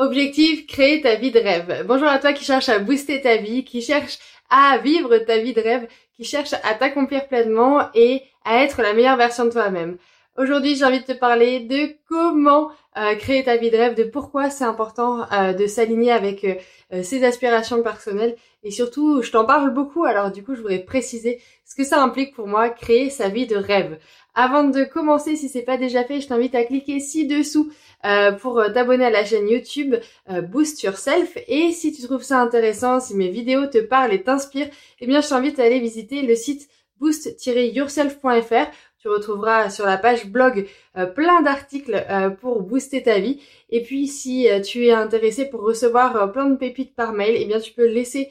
Objectif, créer ta vie de rêve. Bonjour à toi qui cherche à booster ta vie, qui cherche à vivre ta vie de rêve, qui cherche à t'accomplir pleinement et à être la meilleure version de toi-même. Aujourd'hui, j'ai envie de te parler de comment euh, créer ta vie de rêve, de pourquoi c'est important euh, de s'aligner avec euh, ses aspirations personnelles et surtout, je t'en parle beaucoup, alors du coup, je voudrais préciser ce que ça implique pour moi, créer sa vie de rêve. Avant de commencer, si c'est pas déjà fait, je t'invite à cliquer ci-dessous euh, pour t'abonner à la chaîne YouTube euh, Boost Yourself. Et si tu trouves ça intéressant, si mes vidéos te parlent et t'inspirent, eh bien je t'invite à aller visiter le site boost-yourself.fr. Tu retrouveras sur la page blog euh, plein d'articles pour booster ta vie. Et puis si tu es intéressé pour recevoir plein de pépites par mail, eh bien tu peux laisser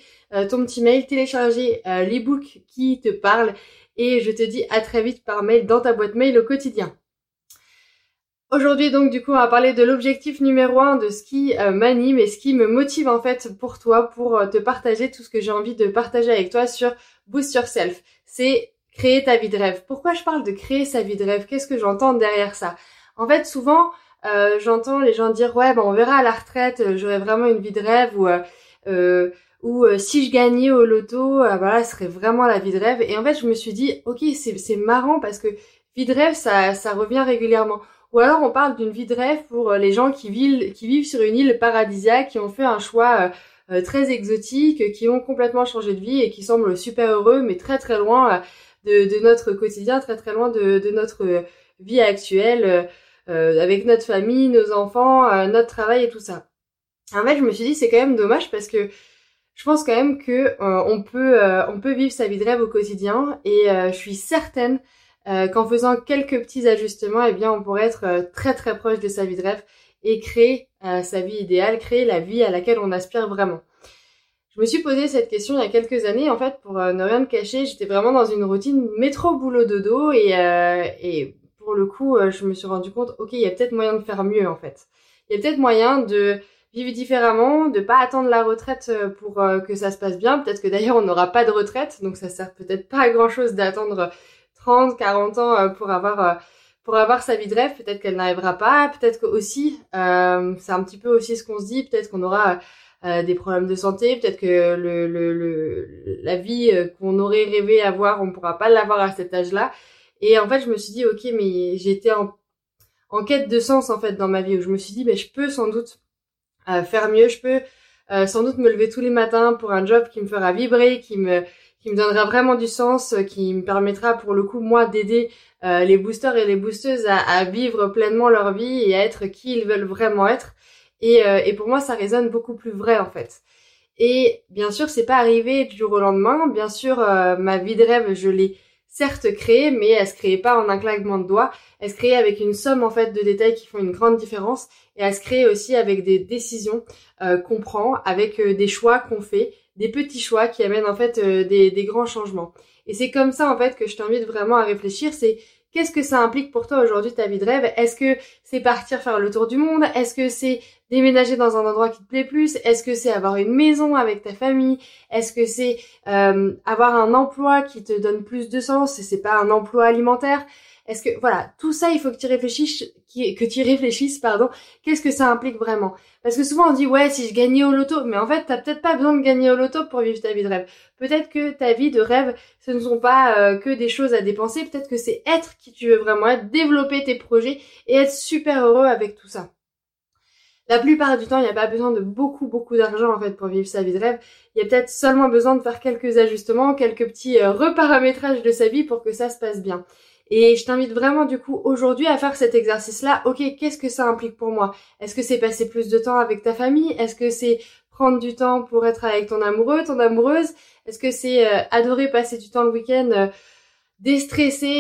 ton petit mail, télécharger l'ebook qui te parle et je te dis à très vite par mail dans ta boîte mail au quotidien. Aujourd'hui donc du coup on va parler de l'objectif numéro un de ce qui euh, m'anime et ce qui me motive en fait pour toi pour euh, te partager tout ce que j'ai envie de partager avec toi sur Boost Yourself. C'est créer ta vie de rêve. Pourquoi je parle de créer sa vie de rêve? Qu'est-ce que j'entends derrière ça? En fait souvent euh, j'entends les gens dire ouais ben on verra à la retraite j'aurai vraiment une vie de rêve ou ou euh, si je gagnais au loto, euh, voilà, ce serait vraiment la vie de rêve. Et en fait, je me suis dit, ok, c'est marrant parce que vie de rêve, ça, ça revient régulièrement. Ou alors on parle d'une vie de rêve pour euh, les gens qui vivent, qui vivent sur une île paradisiaque, qui ont fait un choix très exotique, qui ont complètement changé de vie et qui semblent super heureux, mais très très loin de, de notre quotidien, très très loin de, de notre vie actuelle, avec notre famille, nos enfants, notre travail et tout ça. En fait, je me suis dit, c'est quand même dommage parce que je pense quand même que euh, on peut euh, on peut vivre sa vie de rêve au quotidien et euh, je suis certaine qu'en faisant quelques petits ajustements, eh bien on pourrait être très très proche de sa vie de rêve et créer sa vie idéale, créer la vie à laquelle on aspire vraiment. Je me suis posé cette question il y a quelques années en fait pour ne rien te cacher, j'étais vraiment dans une routine métro boulot dodo et et pour le coup, je me suis rendu compte OK, il y a peut-être moyen de faire mieux en fait. Il y a peut-être moyen de vivre différemment, de pas attendre la retraite euh, pour euh, que ça se passe bien. Peut-être que d'ailleurs on n'aura pas de retraite, donc ça sert peut-être pas à grand chose d'attendre 30, 40 ans euh, pour avoir pour avoir sa vie de rêve. Peut-être qu'elle n'arrivera pas. Peut-être que aussi, c'est un petit peu aussi ce qu'on se dit. Peut-être qu'on aura des problèmes de santé. Peut-être que le, le, le, la vie qu'on aurait rêvé avoir, on pourra pas l'avoir à cet âge-là. Et en fait, je me suis dit, ok, mais j'étais en, en quête de sens en fait dans ma vie où je me suis dit, ben je peux sans doute faire mieux. Je peux euh, sans doute me lever tous les matins pour un job qui me fera vibrer, qui me qui me donnera vraiment du sens, euh, qui me permettra pour le coup moi d'aider euh, les boosters et les boosteuses à, à, vivre pleinement leur vie et à être qui ils veulent vraiment être. Et, et pour moi ça résonne beaucoup plus vrai en fait. Et bien sûr c'est pas arrivé du jour au lendemain. Bien sûr ma vie de rêve je l'ai certes créée, mais elle se créait pas en un claquement de doigts. Elle se créait avec une somme en fait de détails qui font une grande différence et elle se crée aussi avec des décisions euh, qu'on prend, avec euh, des choix qu'on fait, des petits choix qui amènent en fait euh, des, des, grands changements. Et c'est comme ça en fait que je t'invite vraiment à réfléchir, c'est qu'est-ce que ça implique pour toi aujourd'hui ta vie de rêve? Est-ce que c'est partir faire le tour du monde? Est-ce que c'est déménager dans un endroit qui te plaît plus? Est-ce que c'est avoir une maison avec ta famille? Est-ce que c'est avoir un emploi qui te donne plus de sens? Et c'est pas un emploi alimentaire est-ce que voilà, tout ça, il faut que tu réfléchisses, que tu réfléchisses, pardon. Qu'est-ce que ça implique vraiment? Parce que souvent on dit ouais, si je gagnais au loto, mais en fait, t'as peut-être pas besoin de gagner au loto pour vivre ta vie de rêve. Peut-être que ta vie de rêve, ce ne sont pas euh, que des choses à dépenser. Peut-être que c'est être qui tu veux vraiment être, développer tes projets et être super heureux avec tout ça. La plupart du temps, il n'y a pas besoin de beaucoup, beaucoup d'argent en fait pour vivre sa vie de rêve. Il y a peut-être seulement besoin de faire quelques ajustements, quelques petits euh, reparamétrages de sa vie pour que ça se passe bien. Et je t'invite vraiment du coup aujourd'hui à faire cet exercice-là. Ok, qu'est-ce que ça implique pour moi? Est-ce que c'est passer plus de temps avec ta famille? Est-ce que c'est prendre du temps pour être avec ton amoureux, ton amoureuse? Est-ce que c'est euh, adorer passer du temps le week-end euh,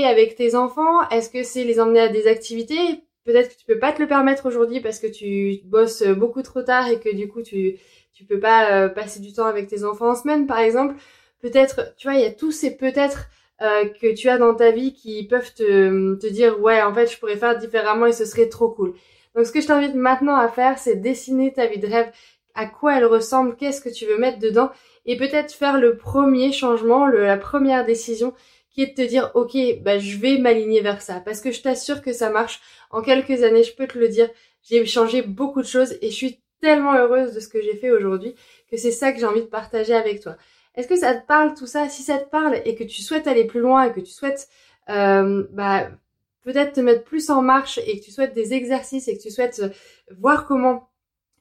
avec tes enfants? Est-ce que c'est les emmener à des activités? Peut-être que tu peux pas te le permettre aujourd'hui parce que tu bosses beaucoup trop tard et que du coup tu tu peux pas euh, passer du temps avec tes enfants en semaine par exemple. Peut-être, tu vois, il y a tous ces peut-être euh, que tu as dans ta vie qui peuvent te, te dire ouais en fait je pourrais faire différemment et ce serait trop cool. Donc ce que je t'invite maintenant à faire c'est dessiner ta vie de rêve, à quoi elle ressemble, qu'est-ce que tu veux mettre dedans? Et peut-être faire le premier changement, la première décision qui est de te dire ok bah je vais m'aligner vers ça. Parce que je t'assure que ça marche. En quelques années je peux te le dire j'ai changé beaucoup de choses et je suis tellement heureuse de ce que j'ai fait aujourd'hui que c'est ça que j'ai envie de partager avec toi est-ce que ça te parle tout ça? Si ça te parle et que tu souhaites aller plus loin et que tu souhaites euh, bah, peut-être te mettre plus en marche et que tu souhaites des exercices et que tu souhaites euh, voir comment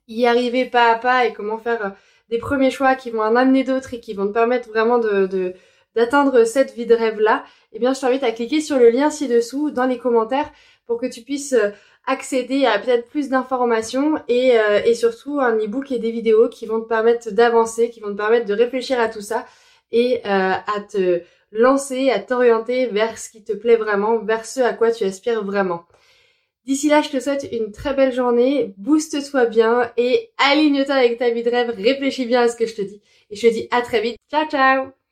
y arriver pas à pas et comment faire euh, des premiers choix qui vont en amener d'autres et qui vont te permettre vraiment d'atteindre cette vie de rêve là, eh bien je t'invite à cliquer sur le lien ci-dessous dans les commentaires pour que tu puisses euh, accéder à peut-être plus d'informations et, euh, et, surtout un e-book et des vidéos qui vont te permettre d'avancer, qui vont te permettre de réfléchir à tout ça et euh, à te lancer, à t'orienter vers ce qui te plaît vraiment, vers ce à quoi tu aspires vraiment. D'ici là, je te souhaite une très belle journée, booste-toi bien et aligne-toi avec ta vie de rêve, réfléchis bien à ce que je te dis. Et je te dis à très vite. Ciao ciao